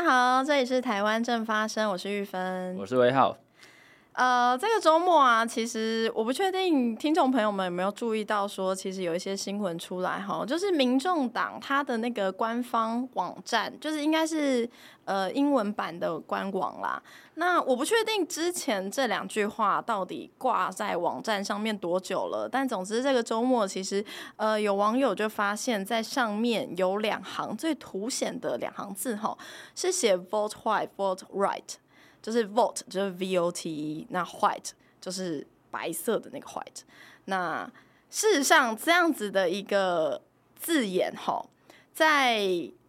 大家好，这里是台湾正发生，我是玉芬，我是威浩。呃，这个周末啊，其实我不确定听众朋友们有没有注意到，说其实有一些新闻出来哈，就是民众党他的那个官方网站，就是应该是呃英文版的官网啦。那我不确定之前这两句话到底挂在网站上面多久了，但总之这个周末其实呃有网友就发现，在上面有两行最凸显的两行字哈，是写 vote white vote right。就是 vote 就是 V O T E，那 white 就是白色的那个 white。那事实上这样子的一个字眼哈，在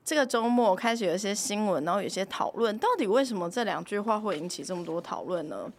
这个周末开始有一些新闻，然后有些讨论，到底为什么这两句话会引起这么多讨论呢？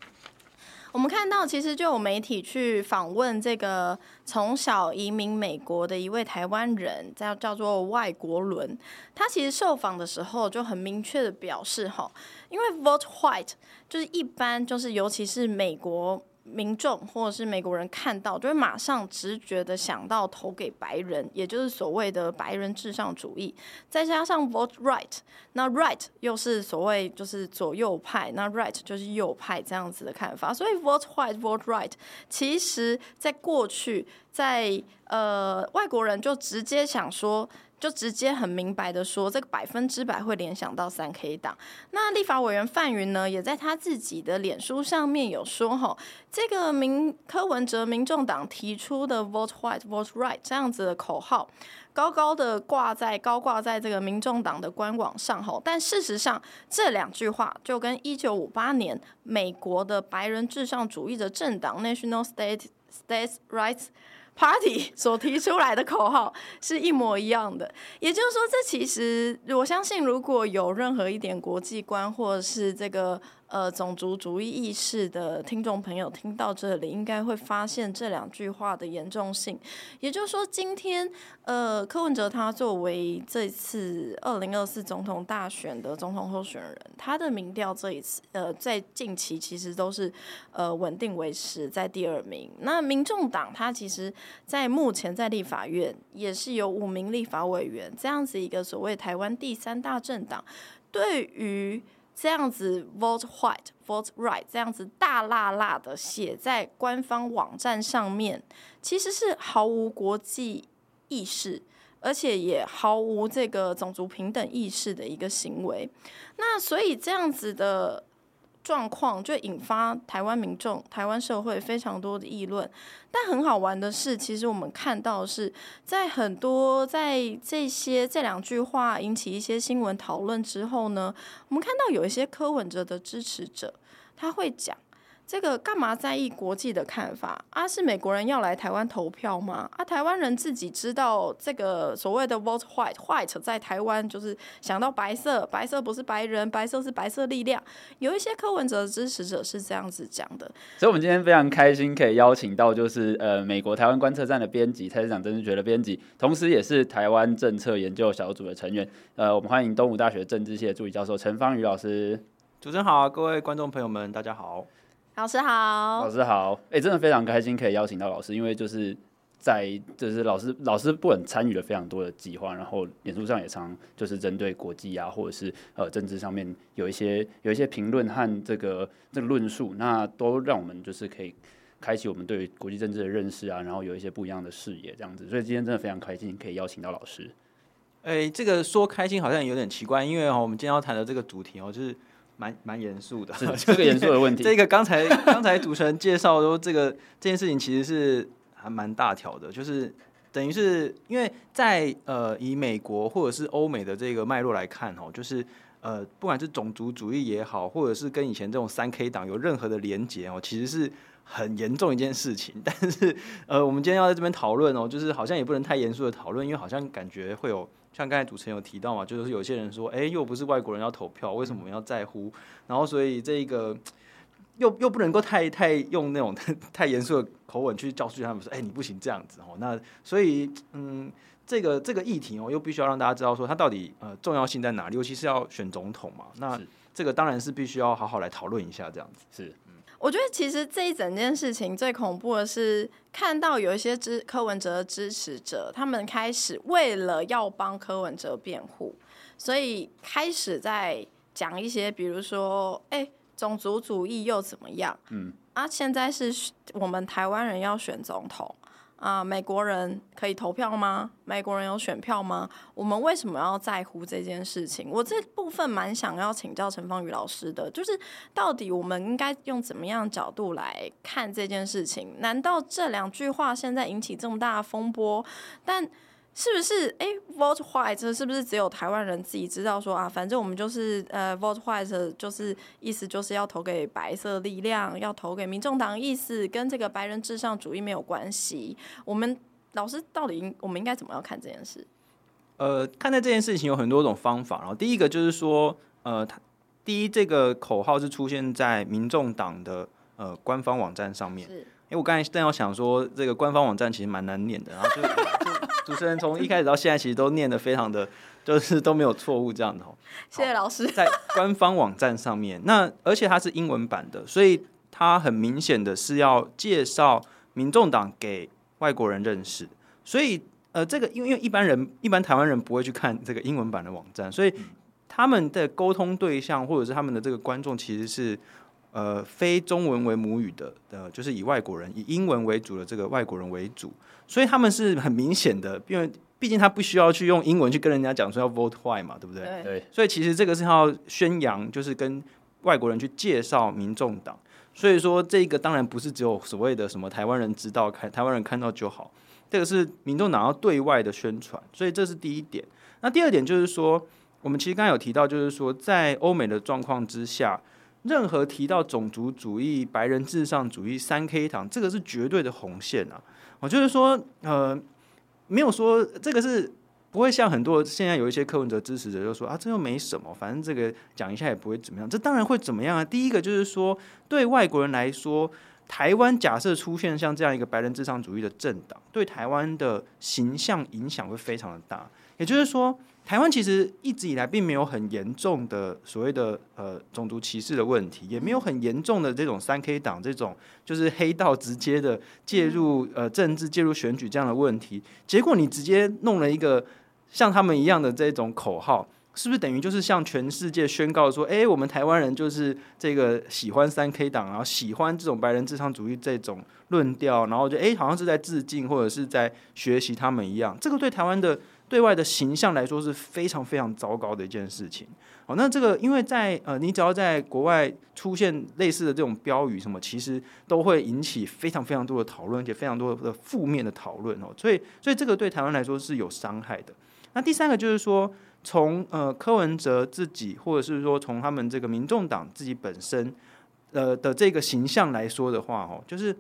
我们看到，其实就有媒体去访问这个从小移民美国的一位台湾人，叫叫做外国伦。他其实受访的时候就很明确的表示，哈，因为 vote white 就是一般就是尤其是美国。民众或者是美国人看到，就会马上直觉的想到投给白人，也就是所谓的白人至上主义。再加上 vote right，那 right 又是所谓就是左右派，那 right 就是右派这样子的看法。所以 vote white，vote right，其实在过去，在呃外国人就直接想说。就直接很明白的说，这个百分之百会联想到三 K 党。那立法委员范云呢，也在他自己的脸书上面有说，吼，这个民柯文哲民众党提出的 Vote White, Vote Right 这样子的口号，高高的挂在高挂在这个民众党的官网上，吼。但事实上，这两句话就跟一九五八年美国的白人至上主义的政党 National State States Rights Party 所提出来的口号是一模一样的，也就是说，这其实我相信，如果有任何一点国际观或者是这个。呃，种族主义意识的听众朋友听到这里，应该会发现这两句话的严重性。也就是说，今天呃，柯文哲他作为这次二零二四总统大选的总统候选人，他的民调这一次呃，在近期其实都是呃稳定维持在第二名。那民众党他其实，在目前在立法院也是有五名立法委员，这样子一个所谓台湾第三大政党，对于。这样子 vote white, vote right，这样子大辣辣的写在官方网站上面，其实是毫无国际意识，而且也毫无这个种族平等意识的一个行为。那所以这样子的。状况就引发台湾民众、台湾社会非常多的议论。但很好玩的是，其实我们看到是在很多在这些这两句话引起一些新闻讨论之后呢，我们看到有一些柯文哲的支持者，他会讲。这个干嘛在意国际的看法啊？是美国人要来台湾投票吗？啊，台湾人自己知道这个所谓的 vote white，white 在台湾就是想到白色，白色不是白人，白色是白色力量。有一些柯文哲的支持者是这样子讲的。所以，我们今天非常开心可以邀请到就是呃美国台湾观测站的编辑，蔡市长政治学的编辑，同时也是台湾政策研究小组的成员。呃，我们欢迎东吴大学政治系的助理教授陈芳宇老师。主持人好，各位观众朋友们，大家好。老师好，老师好，哎、欸，真的非常开心可以邀请到老师，因为就是在就是老师老师不仅参与了非常多的计划，然后脸书上也常就是针对国际啊或者是呃政治上面有一些有一些评论和这个这个论述，那都让我们就是可以开启我们对于国际政治的认识啊，然后有一些不一样的视野这样子，所以今天真的非常开心可以邀请到老师。哎、欸，这个说开心好像有点奇怪，因为我们今天要谈的这个主题哦，就是。蛮蛮严肃的，是这个严肃的问题。这个刚才刚才主持人介绍说，这个这件事情其实是还蛮大条的，就是等于是因为在呃以美国或者是欧美的这个脉络来看哦，就是呃不管是种族主义也好，或者是跟以前这种三 K 党有任何的连结哦，其实是很严重一件事情。但是呃我们今天要在这边讨论哦，就是好像也不能太严肃的讨论，因为好像感觉会有。像刚才主持人有提到嘛，就是有些人说，哎、欸，又不是外国人要投票，为什么我们要在乎？然后所以这个又又不能够太太用那种 太严肃的口吻去教训他们说，哎、欸，你不行这样子哦。那所以嗯，这个这个议题哦，又必须要让大家知道说，它到底呃重要性在哪里？尤其是要选总统嘛，那这个当然是必须要好好来讨论一下这样子是。我觉得其实这一整件事情最恐怖的是，看到有一些支柯文哲的支持者，他们开始为了要帮柯文哲辩护，所以开始在讲一些，比如说，哎、欸，种族主义又怎么样？嗯，啊，现在是我们台湾人要选总统。啊，美国人可以投票吗？美国人有选票吗？我们为什么要在乎这件事情？我这部分蛮想要请教陈芳宇老师的，就是到底我们应该用怎么样角度来看这件事情？难道这两句话现在引起这么大的风波？但是不是？哎，vote white 是不是只有台湾人自己知道说啊？反正我们就是呃，vote white 就是意思就是要投给白色力量，要投给民众党，意思跟这个白人至上主义没有关系。我们老师到底应我们应该怎么样看这件事？呃，看待这件事情有很多种方法。然后第一个就是说，呃，他第一这个口号是出现在民众党的呃官方网站上面。是。因为我刚才正要想说，这个官方网站其实蛮难念的，然后就。主持人从一开始到现在，其实都念的非常的，就是都没有错误这样的哦。谢谢老师。在官方网站上面，那而且它是英文版的，所以它很明显的是要介绍民众党给外国人认识。所以呃，这个因为因为一般人一般台湾人不会去看这个英文版的网站，所以他们的沟通对象或者是他们的这个观众其实是呃非中文为母语的，呃，就是以外国人以英文为主的这个外国人为主。所以他们是很明显的，因为毕竟他不需要去用英文去跟人家讲说要 vote white 嘛，对不对？对。所以其实这个是要宣扬，就是跟外国人去介绍民众党。所以说这个当然不是只有所谓的什么台湾人知道，看台湾人看到就好。这个是民众党要对外的宣传，所以这是第一点。那第二点就是说，我们其实刚才有提到，就是说在欧美的状况之下，任何提到种族主义、白人至上主义、三 K 党，这个是绝对的红线啊。我就是说，呃，没有说这个是不会像很多现在有一些柯文哲支持者就说啊，这又没什么，反正这个讲一下也不会怎么样。这当然会怎么样啊？第一个就是说，对外国人来说，台湾假设出现像这样一个白人至上主义的政党，对台湾的形象影响会非常的大。也就是说。台湾其实一直以来并没有很严重的所谓的呃种族歧视的问题，也没有很严重的这种三 K 党这种就是黑道直接的介入呃政治介入选举这样的问题。结果你直接弄了一个像他们一样的这种口号，是不是等于就是向全世界宣告说，哎，我们台湾人就是这个喜欢三 K 党，然后喜欢这种白人至上主义这种论调，然后就哎好像是在致敬或者是在学习他们一样。这个对台湾的。对外的形象来说是非常非常糟糕的一件事情。好，那这个因为在呃，你只要在国外出现类似的这种标语什么，其实都会引起非常非常多的讨论，而且非常多的负面的讨论哦。所以，所以这个对台湾来说是有伤害的。那第三个就是说，从呃柯文哲自己，或者是说从他们这个民众党自己本身呃的这个形象来说的话，哦，就是。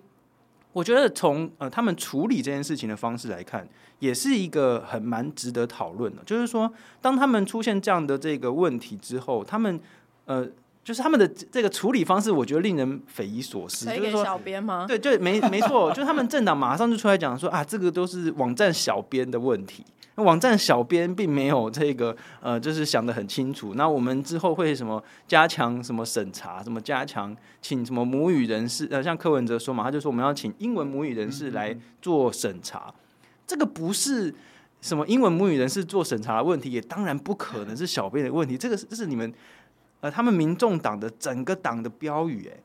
我觉得从呃他们处理这件事情的方式来看，也是一个很蛮值得讨论的。就是说，当他们出现这样的这个问题之后，他们呃，就是他们的这个处理方式，我觉得令人匪夷所思。就是说小编吗？对，对，没没错，就是他们政党马上就出来讲说啊，这个都是网站小编的问题。网站小编并没有这个呃，就是想得很清楚。那我们之后会什么加强什么审查，什么加强请什么母语人士呃，像柯文哲说嘛，他就说我们要请英文母语人士来做审查。这个不是什么英文母语人士做审查的问题，也当然不可能是小编的问题。这个是这是你们呃，他们民众党的整个党的标语哎。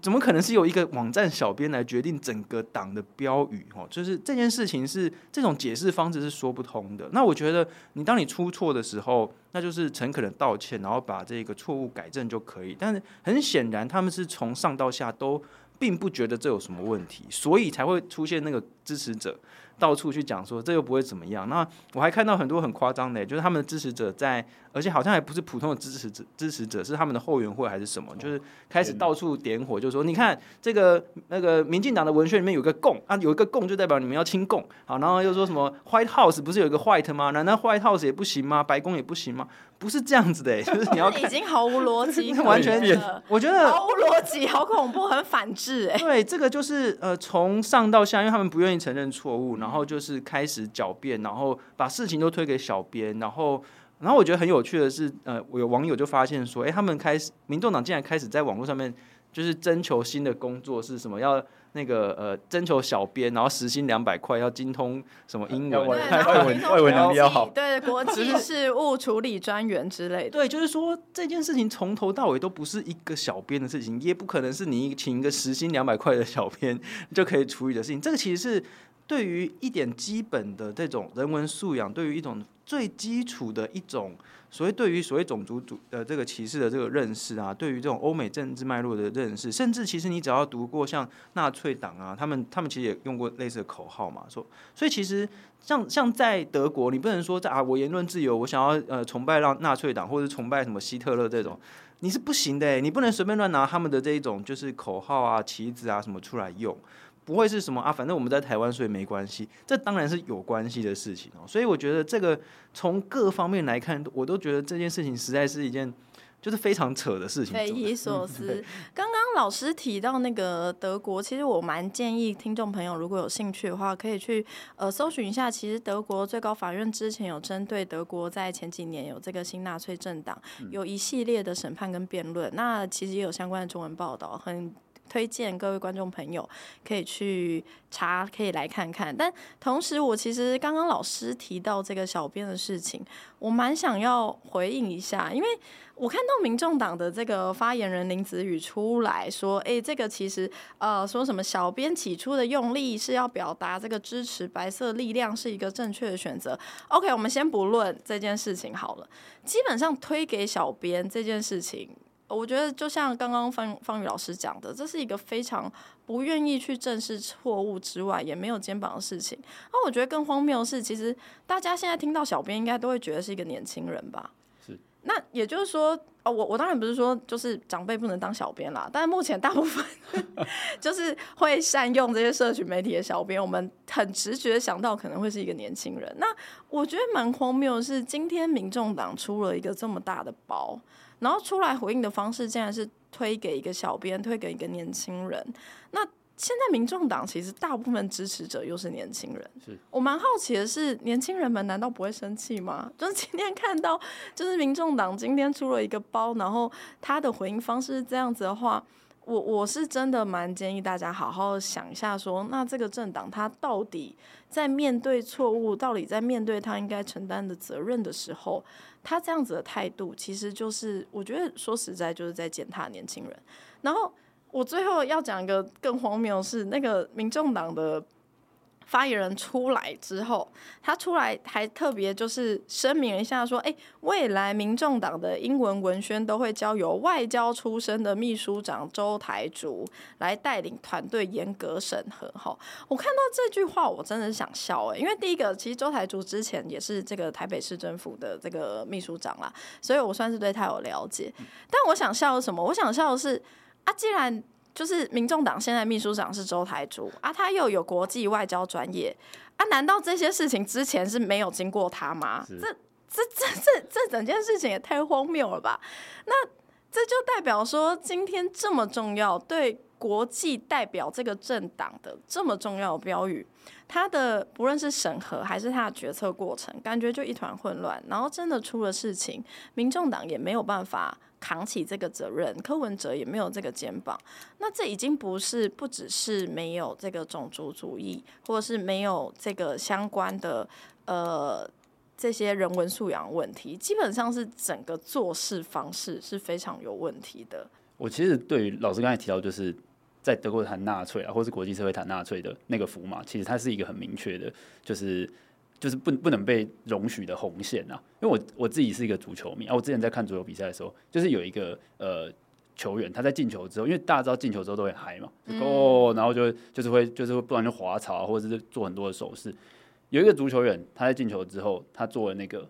怎么可能是由一个网站小编来决定整个党的标语？哦，就是这件事情是这种解释方式是说不通的。那我觉得，你当你出错的时候，那就是诚恳的道歉，然后把这个错误改正就可以。但是很显然，他们是从上到下都并不觉得这有什么问题，所以才会出现那个支持者。到处去讲说这又不会怎么样。那我还看到很多很夸张的，就是他们的支持者在，而且好像还不是普通的支持者，支持者是他们的后援会还是什么，就是开始到处点火，就说你看这个那个民进党的文宣里面有个共啊，有一个共就代表你们要亲共。好，然后又说什么 White House 不是有一个 White 吗？难道 White House 也不行吗？白宫也不行吗？不是这样子的，就是你要已经毫无逻辑，完全我觉得毫无逻辑，好恐怖，很反智哎。对，这个就是呃，从上到下，因为他们不愿意承认错误，然后就是开始狡辩，然后把事情都推给小编，然后，然后我觉得很有趣的是，呃，我有网友就发现说，哎，他们开始，民众党竟然开始在网络上面就是征求新的工作是什么要。那个呃，征求小编，然后时薪两百块，要精通什么英文，对，外文外文能力要好，对，国际事务处理专员之类的。对，就是说这件事情从头到尾都不是一个小编的事情，也不可能是你请一个时薪两百块的小编就可以处理的事情。这个其实是对于一点基本的这种人文素养，对于一种最基础的一种。所谓对于所谓种族主呃这个歧视的这个认识啊，对于这种欧美政治脉络的认识，甚至其实你只要读过像纳粹党啊，他们他们其实也用过类似的口号嘛，说所以其实像像在德国，你不能说在啊我言论自由，我想要呃崇拜让纳粹党或者崇拜什么希特勒这种，你是不行的，你不能随便乱拿他们的这一种就是口号啊旗子啊什么出来用。不会是什么啊？反正我们在台湾，所以没关系。这当然是有关系的事情哦。所以我觉得这个从各方面来看，我都觉得这件事情实在是一件就是非常扯的事情，匪夷所 思。刚刚老师提到那个德国，其实我蛮建议听众朋友如果有兴趣的话，可以去呃搜寻一下。其实德国最高法院之前有针对德国在前几年有这个新纳粹政党有一系列的审判跟辩论，那其实也有相关的中文报道，很。推荐各位观众朋友可以去查，可以来看看。但同时，我其实刚刚老师提到这个小编的事情，我蛮想要回应一下，因为我看到民众党的这个发言人林子宇出来说：“哎，这个其实呃，说什么小编起初的用力是要表达这个支持白色力量是一个正确的选择。” OK，我们先不论这件事情好了，基本上推给小编这件事情。我觉得就像刚刚方方宇老师讲的，这是一个非常不愿意去正视错误之外，也没有肩膀的事情。那我觉得更荒谬的是，其实大家现在听到小编，应该都会觉得是一个年轻人吧？是。那也就是说，哦，我我当然不是说就是长辈不能当小编啦，但是目前大部分 就是会善用这些社群媒体的小编，我们很直觉想到可能会是一个年轻人。那我觉得蛮荒谬的是，今天民众党出了一个这么大的包。然后出来回应的方式，竟然是推给一个小编，推给一个年轻人。那现在民众党其实大部分支持者又是年轻人。是我蛮好奇的是，年轻人们难道不会生气吗？就是今天看到，就是民众党今天出了一个包，然后他的回应方式是这样子的话，我我是真的蛮建议大家好好想一下说，那这个政党他到底在面对错误，到底在面对他应该承担的责任的时候。他这样子的态度，其实就是我觉得说实在就是在践踏年轻人。然后我最后要讲一个更荒谬是，那个民众党的。发言人出来之后，他出来还特别就是声明一下说：“哎，未来民众党的英文文宣都会交由外交出身的秘书长周台竹来带领团队严格审核。”哈，我看到这句话，我真的想笑哎，因为第一个，其实周台竹之前也是这个台北市政府的这个秘书长啦，所以我算是对他有了解。但我想笑什么？我想笑的是啊，既然。就是民众党现在秘书长是周台珠啊，他又有国际外交专业啊，难道这些事情之前是没有经过他吗？这这这这这整件事情也太荒谬了吧？那这就代表说，今天这么重要，对国际代表这个政党的这么重要的标语，他的不论是审核还是他的决策过程，感觉就一团混乱，然后真的出了事情，民众党也没有办法。扛起这个责任，柯文哲也没有这个肩膀，那这已经不是不只是没有这个种族主义，或者是没有这个相关的呃这些人文素养问题，基本上是整个做事方式是非常有问题的。我其实对于老师刚才提到，就是在德国谈纳粹啊，或是国际社会谈纳粹的那个符码，其实它是一个很明确的，就是。就是不不能被容许的红线啊！因为我我自己是一个足球迷啊，我之前在看足球比赛的时候，就是有一个呃球员他在进球之后，因为大家知道进球之后都会嗨嘛，哦，然后就就是会就是会不然就滑草啊或者是做很多的手势。有一个足球员他在进球之后，他做了那个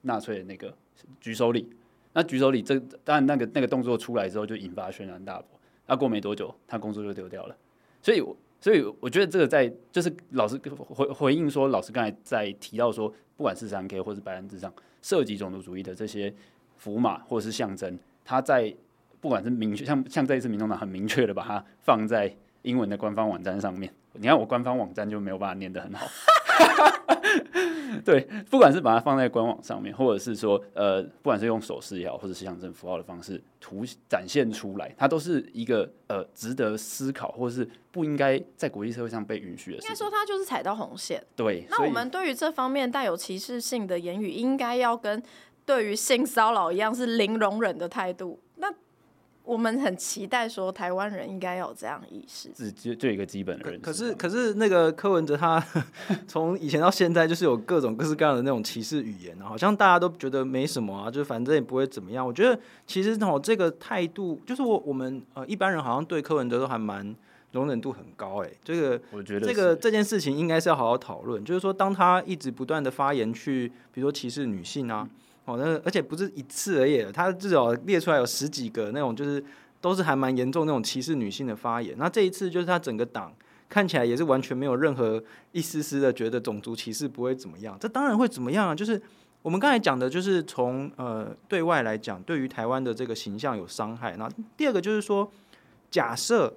纳粹的那个举手礼，那举手礼这当然那个那个动作出来之后就引发轩然大波，那过没多久他工作就丢掉了，所以我。所以我觉得这个在就是老师回回应说，老师刚才在提到说，不管是三 K 或是白人至上涉及种族主义的这些符码或是象征，它在不管是明确像像这一次民众党很明确的把它放在英文的官方网站上面，你看我官方网站就没有办法念得很好。对，不管是把它放在官网上面，或者是说呃，不管是用手势也好，或者是象征符号的方式图展现出来，它都是一个呃值得思考，或者是不应该在国际社会上被允许的。应该说，它就是踩到红线。对，那我们对于这方面带有歧视性的言语，应该要跟对于性骚扰一样，是零容忍的态度。那我们很期待说，台湾人应该有这样意识，只就就一个基本的人。可是可是那个柯文哲他 从以前到现在，就是有各种各式各样的那种歧视语言，好像大家都觉得没什么啊，就是反正也不会怎么样。我觉得其实哦，这个态度就是我我们呃一般人好像对柯文哲都还蛮容忍度很高哎。这个我觉得这个这件事情应该是要好好讨论，就是说当他一直不断的发言去，比如说歧视女性啊，哦那而且不是一次而已，他至少列出来有十几个那种就是。都是还蛮严重那种歧视女性的发言。那这一次就是他整个党看起来也是完全没有任何一丝丝的觉得种族歧视不会怎么样。这当然会怎么样啊？就是我们刚才讲的，就是从呃对外来讲，对于台湾的这个形象有伤害。那第二个就是说，假设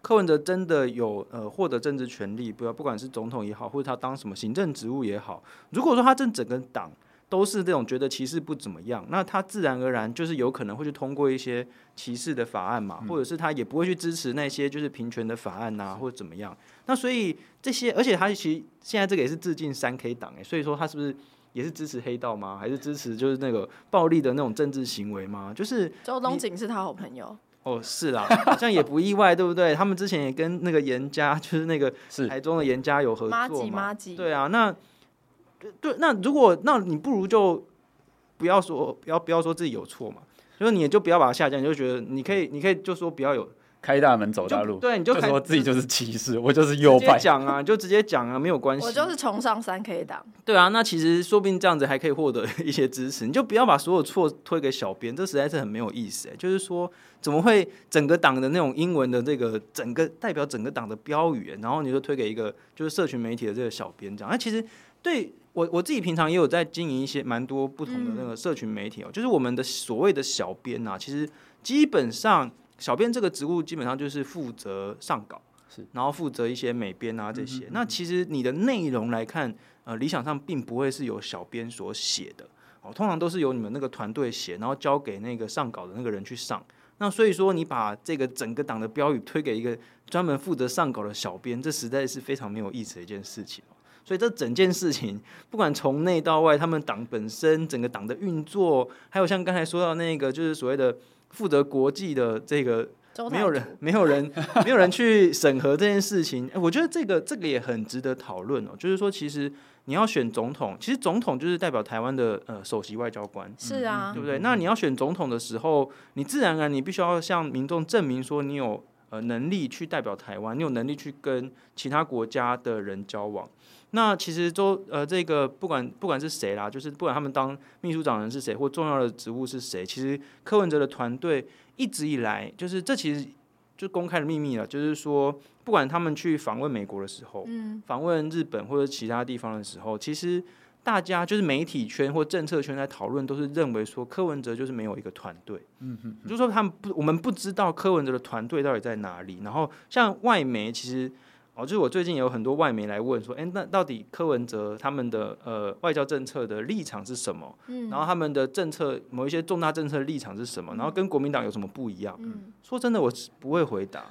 柯文哲真的有呃获得政治权利，不要不管是总统也好，或者他当什么行政职务也好，如果说他这整个党。都是这种觉得歧视不怎么样，那他自然而然就是有可能会去通过一些歧视的法案嘛，或者是他也不会去支持那些就是平权的法案呐，或者怎么样。那所以这些，而且他其实现在这个也是致敬三 K 党诶，所以说他是不是也是支持黑道吗？还是支持就是那个暴力的那种政治行为吗？就是周东景是他好朋友哦，是啦，好像也不意外，对不对？他们之前也跟那个严家，就是那个台中的严家有合作嘛，对啊，那。对，那如果那你不如就不要说，不要不要说自己有错嘛，就是你也就不要把它下降，你就觉得你可以，你可以就说不要有开大门走大路，对，你就，就说自己就是歧视，我就是右派，讲啊，就直接讲啊，没有关系，我就是崇尚三 K 党，对啊，那其实说不定这样子还可以获得一些支持，你就不要把所有错推给小编，这实在是很没有意思，就是说怎么会整个党的那种英文的这个整个代表整个党的标语，然后你就推给一个就是社群媒体的这个小编这样，那其实对。我我自己平常也有在经营一些蛮多不同的那个社群媒体哦，嗯、就是我们的所谓的小编啊，其实基本上小编这个职务基本上就是负责上稿，是，然后负责一些美编啊这些。嗯嗯嗯，那其实你的内容来看，呃，理想上并不会是由小编所写的哦，通常都是由你们那个团队写，然后交给那个上稿的那个人去上。那所以说，你把这个整个党的标语推给一个专门负责上稿的小编，这实在是非常没有意思的一件事情。所以这整件事情，不管从内到外，他们党本身整个党的运作，还有像刚才说到那个，就是所谓的负责国际的这个，没有人，没有人，没有人去审核这件事情。我觉得这个这个也很值得讨论哦。就是说，其实你要选总统，其实总统就是代表台湾的呃首席外交官，是啊，对不对？那你要选总统的时候，你自然而然你必须要向民众证明说你有呃能力去代表台湾，你有能力去跟其他国家的人交往。那其实都呃，这个不管不管是谁啦，就是不管他们当秘书长人是谁或重要的职务是谁，其实柯文哲的团队一直以来就是这其实就公开的秘密了，就是说不管他们去访问美国的时候，嗯，访问日本或者其他地方的时候，其实大家就是媒体圈或政策圈在讨论，都是认为说柯文哲就是没有一个团队，嗯哼，就是说他们不，我们不知道柯文哲的团队到底在哪里，然后像外媒其实。哦，就是我最近有很多外媒来问说，哎，那到底柯文哲他们的呃外交政策的立场是什么？嗯，然后他们的政策某一些重大政策的立场是什么？然后跟国民党有什么不一样？嗯，说真的，我不会回答，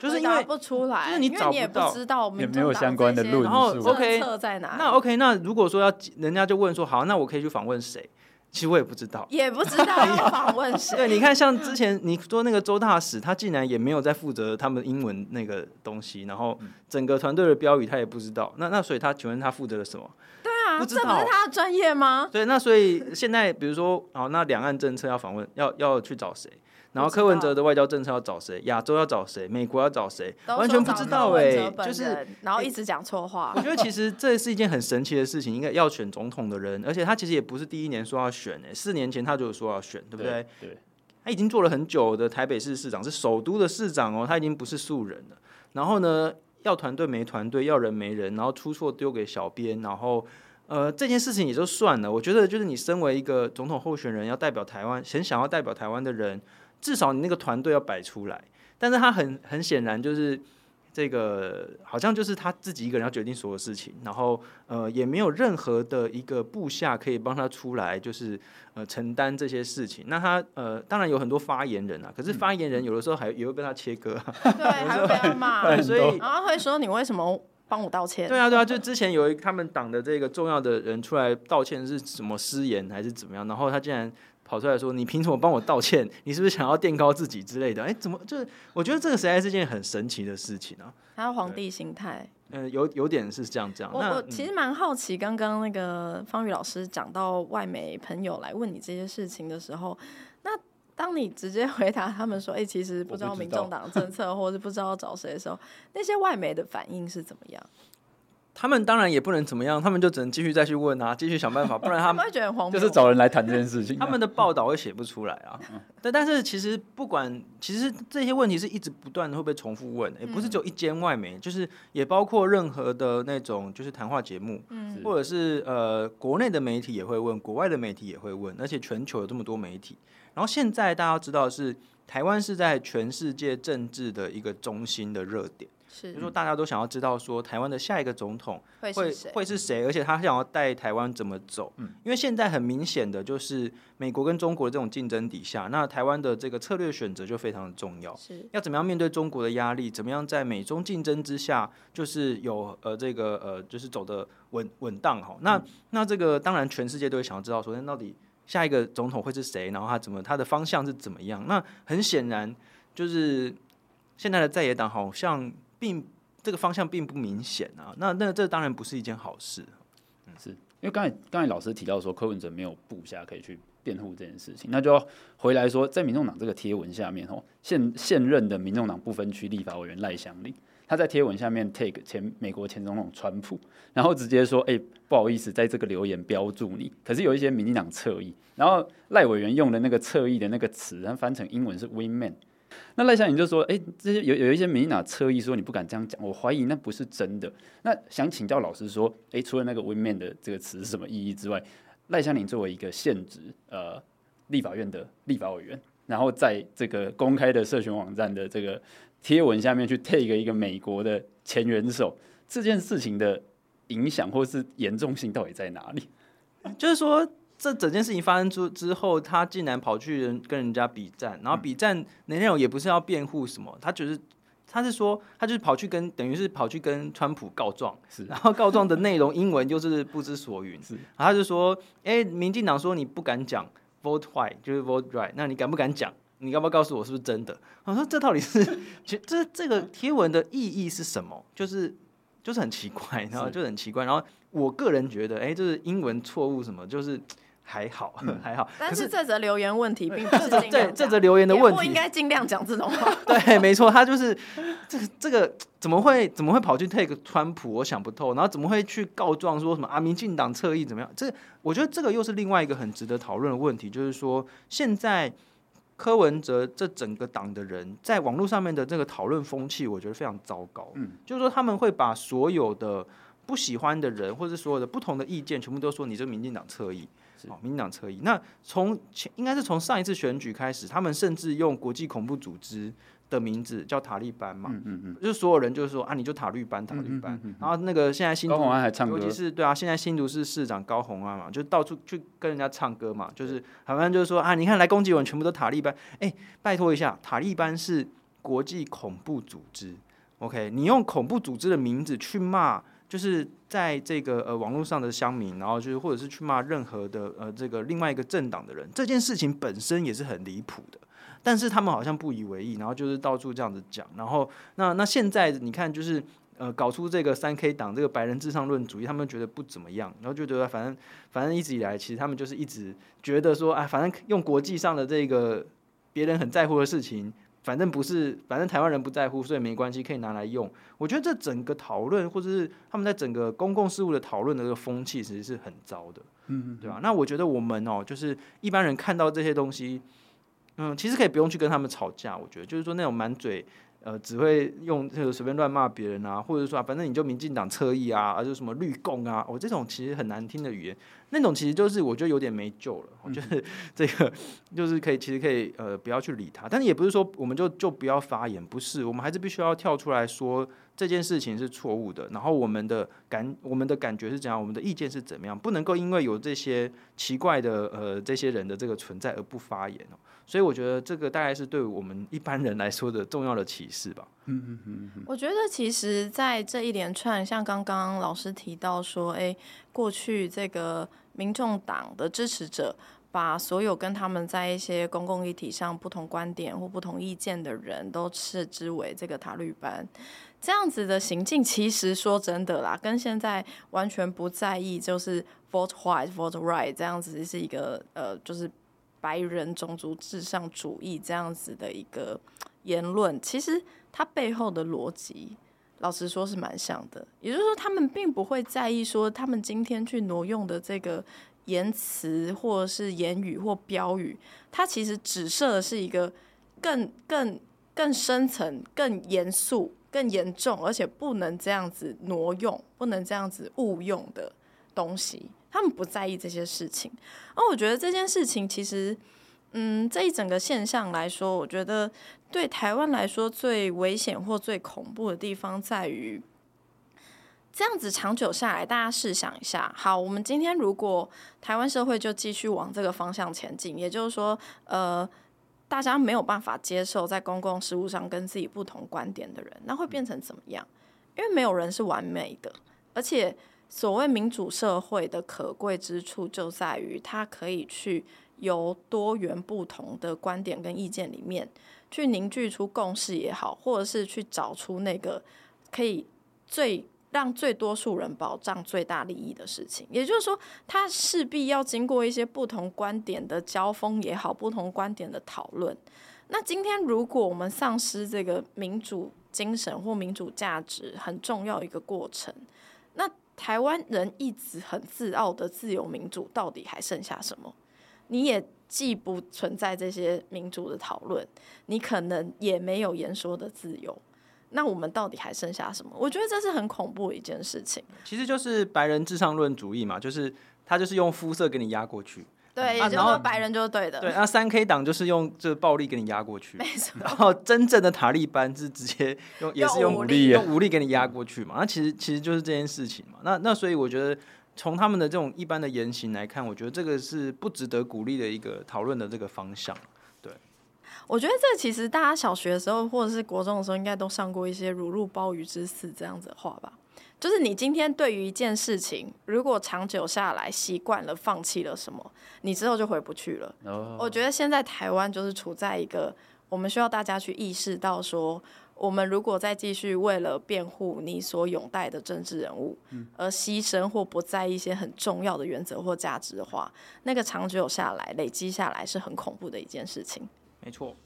就是因为不出来，就是你找不到，不知道也没有相关的论述。然后 OK，在哪？那 OK，那如果说要人家就问说，好，那我可以去访问谁？其实我也不知道，也不知道要访问谁。对，你看，像之前你说那个周大使，他竟然也没有在负责他们英文那个东西，然后整个团队的标语他也不知道。那那所以他请问他负责了什么？对啊，不知道，这不是他的专业吗？对，那所以现在比如说，好，那两岸政策要访问，要要去找谁？然后柯文哲的外交政策要找谁？亚洲要找谁？美国要找谁？完全不知道哎、欸，就是然后一直讲错话。我觉得其实这是一件很神奇的事情，应该要选总统的人，而且他其实也不是第一年说要选哎、欸，四年前他就说要选，对不对？对，对他已经做了很久的台北市市长，是首都的市长哦，他已经不是素人了。然后呢，要团队没团队，要人没人，然后出错丢给小编，然后呃这件事情也就算了。我觉得就是你身为一个总统候选人，要代表台湾，很想要代表台湾的人。至少你那个团队要摆出来，但是他很很显然就是这个好像就是他自己一个人要决定所有事情，然后呃也没有任何的一个部下可以帮他出来，就是呃承担这些事情。那他呃当然有很多发言人啊，可是发言人有的时候还也会被他切割，对，还会被他骂，所以然后会说你为什么帮我道歉？对啊对啊，就之前有一他们党的这个重要的人出来道歉是什么失言还是怎么样，然后他竟然。跑出来说：“你凭什么帮我道歉？你是不是想要垫高自己之类的？哎，怎么就是？我觉得这个实在是件很神奇的事情啊！还有皇帝心态，嗯，有有点是这样这样。我我其实蛮好奇，刚刚那个方宇老师讲到外媒朋友来问你这些事情的时候，那当你直接回答他们说：‘哎，其实不知道民众党政策，或者是不知道找谁的时候，那些外媒的反应是怎么样？’他们当然也不能怎么样，他们就只能继续再去问啊，继续想办法，不然他们 会觉得很荒谬，就是找人来谈这件事情。他们的 报道会写不出来啊。但但是其实不管，其实这些问题是一直不断的会被重复问，也不是只有一间外媒，就是也包括任何的那种就是谈话节目，嗯，或者是呃国内的媒体也会问，国外的媒体也会问，而且全球有这么多媒体。然后现在大家知道是台湾是在全世界政治的一个中心的热点。是，就是说大家都想要知道说台湾的下一个总统会会是谁，会是谁，而且他想要带台湾怎么走。嗯，因为现在很明显的就是美国跟中国的这种竞争底下，那台湾的这个策略选择就非常的重要。是，要怎么样面对中国的压力？怎么样在美中竞争之下，就是有呃这个呃就是走的稳稳当哈？那、嗯、那这个当然全世界都会想要知道，说那到底下一个总统会是谁？然后他怎么他的方向是怎么样？那很显然就是现在的在野党好像。并这个方向并不明显啊，那那这当然不是一件好事。嗯，是因为刚才刚才老师提到说柯文哲没有部下可以去辩护这件事情，那就要回来说，在民众党这个贴文下面，哦，现现任的民众党不分区立法委员赖香伶，他在贴文下面 take 前美国前总统川普，然后直接说，哎，不好意思，在这个留言标注你，可是有一些民进党侧翼，然后赖委员用的那个侧翼的那个词，他翻成英文是 “win man”，。那赖香伶就说：“哎、欸，这些有有一些民进党侧翼说你不敢这样讲，我怀疑那不是真的。那想请教老师说，哎、除了那个 win man 的这个词是什么意义之外，赖香伶作为一个现职呃立法院的立法委员，然后在这个公开的社群网站的这个贴文下面去 take 一个美国的前元首，这件事情的影响或是严重性到底在哪里？就是说。”这整件事情发生之之后，他竟然跑去人跟人家比战，然后比战内容也不是要辩护什么，他就是他是说，他就是跑去跟等于是跑去跟川普告状，是，然后告状的内容英文就是不知所云，是，然后他就说，哎，民进党说你不敢讲 vote white 就是 vote right，那你敢不敢讲？你要不要告诉我是不是真的？我说这到底是，其实这这个贴文的意义是什么？就是就是很奇怪，然后就很奇怪，然后我个人觉得，哎，就是英文错误什么，就是。还好，还好。但是这则留言问题并不是这这则留言的问题，我应该尽量讲这种话。对，没错，他就是这个这个怎么会怎么会跑去 take 川普？我想不透。然后怎么会去告状说什么啊？民进党侧翼怎么样？这我觉得这个又是另外一个很值得讨论的问题，就是说现在柯文哲这整个党的人在网络上面的这个讨论风气，我觉得非常糟糕。嗯，就是说他们会把所有的不喜欢的人，或者所有的不同的意见，全部都说你这个民进党侧翼。哦，民进党侧翼。那从前应该是从上一次选举开始，他们甚至用国际恐怖组织的名字叫塔利班嘛，嗯嗯嗯，就是所有人就是说啊，你就塔利班，塔利班。然后那个现在新竹，高红安还唱歌，尤其是对啊，现在新竹市市长高红安嘛，就到处去跟人家唱歌嘛，就是好像就是说啊，你看来攻击我们全部都塔利班，哎，拜托一下，塔利班是国际恐怖组织，OK，你用恐怖组织的名字去骂。就是在这个呃网络上的乡民，然后就是或者是去骂任何的呃这个另外一个政党的人，这件事情本身也是很离谱的，但是他们好像不以为意，然后就是到处这样子讲，然后那那现在你看就是呃搞出这个三 K 党这个白人至上论主义，他们觉得不怎么样，然后就觉得反正反正一直以来其实他们就是一直觉得说哎，反正用国际上的这个别人很在乎的事情。反正不是，反正台湾人不在乎，所以没关系，可以拿来用。我觉得这整个讨论，或者是他们在整个公共事务的讨论的这个风气，其实是很糟的，嗯嗯，对吧？那我觉得我们哦，就是一般人看到这些东西，嗯，其实可以不用去跟他们吵架。我觉得就是说那种满嘴。呃，只会用这个随便乱骂别人啊，或者说啊，反正你就民进党侧翼啊，啊，就什么绿共啊，我、哦、这种其实很难听的语言，那种其实就是我觉得有点没救了。我觉得这个 就是可以，其实可以呃不要去理他，但是也不是说我们就就不要发言，不是，我们还是必须要跳出来说这件事情是错误的，然后我们的感我们的感觉是怎样，我们的意见是怎么样，不能够因为有这些奇怪的呃这些人的这个存在而不发言哦。所以我觉得这个大概是对我们一般人来说的重要的启示吧。嗯嗯嗯嗯。我觉得其实，在这一连串，像刚刚老师提到说，哎，过去这个民众党的支持者。把所有跟他们在一些公共议题上不同观点或不同意见的人都斥之为这个塔绿班，这样子的行径，其实说真的啦，跟现在完全不在意就是 vote white vote right 这样子是一个呃，就是白人种族至上主义这样子的一个言论，其实它背后的逻辑，老实说是蛮像的。也就是说，他们并不会在意说他们今天去挪用的这个。言辞或者是言语或标语，它其实指涉的是一个更更更深层、更严肃、更严重，而且不能这样子挪用、不能这样子误用的东西。他们不在意这些事情，而我觉得这件事情其实，嗯，这一整个现象来说，我觉得对台湾来说最危险或最恐怖的地方在于。这样子长久下来，大家试想一下，好，我们今天如果台湾社会就继续往这个方向前进，也就是说，呃，大家没有办法接受在公共事务上跟自己不同观点的人，那会变成怎么样？因为没有人是完美的，而且所谓民主社会的可贵之处就在于它可以去由多元不同的观点跟意见里面去凝聚出共识也好，或者是去找出那个可以最。让最多数人保障最大利益的事情，也就是说，他势必要经过一些不同观点的交锋也好，不同观点的讨论。那今天，如果我们丧失这个民主精神或民主价值很重要一个过程，那台湾人一直很自傲的自由民主，到底还剩下什么？你也既不存在这些民主的讨论，你可能也没有言说的自由。那我们到底还剩下什么？我觉得这是很恐怖的一件事情。其实就是白人至上论主义嘛，就是他就是用肤色给你压过去。对，也就是说白人就是对的。对，那三 K 党就是用这个暴力给你压过去。没错。然后真正的塔利班是直接用，也是用武力，用武力给你压过去嘛。那其实其实就是这件事情嘛。那那所以我觉得从他们的这种一般的言行来看，我觉得这个是不值得鼓励的一个讨论的这个方向。我觉得这其实大家小学的时候或者是国中的时候，应该都上过一些“如入鲍鱼之肆”这样子的话吧。就是你今天对于一件事情，如果长久下来习惯了，放弃了什么，你之后就回不去了。Oh. 我觉得现在台湾就是处在一个我们需要大家去意识到说，我们如果再继续为了辩护你所拥戴的政治人物而牺牲或不在意一些很重要的原则或价值的话，那个长久下来累积下来是很恐怖的一件事情。没错。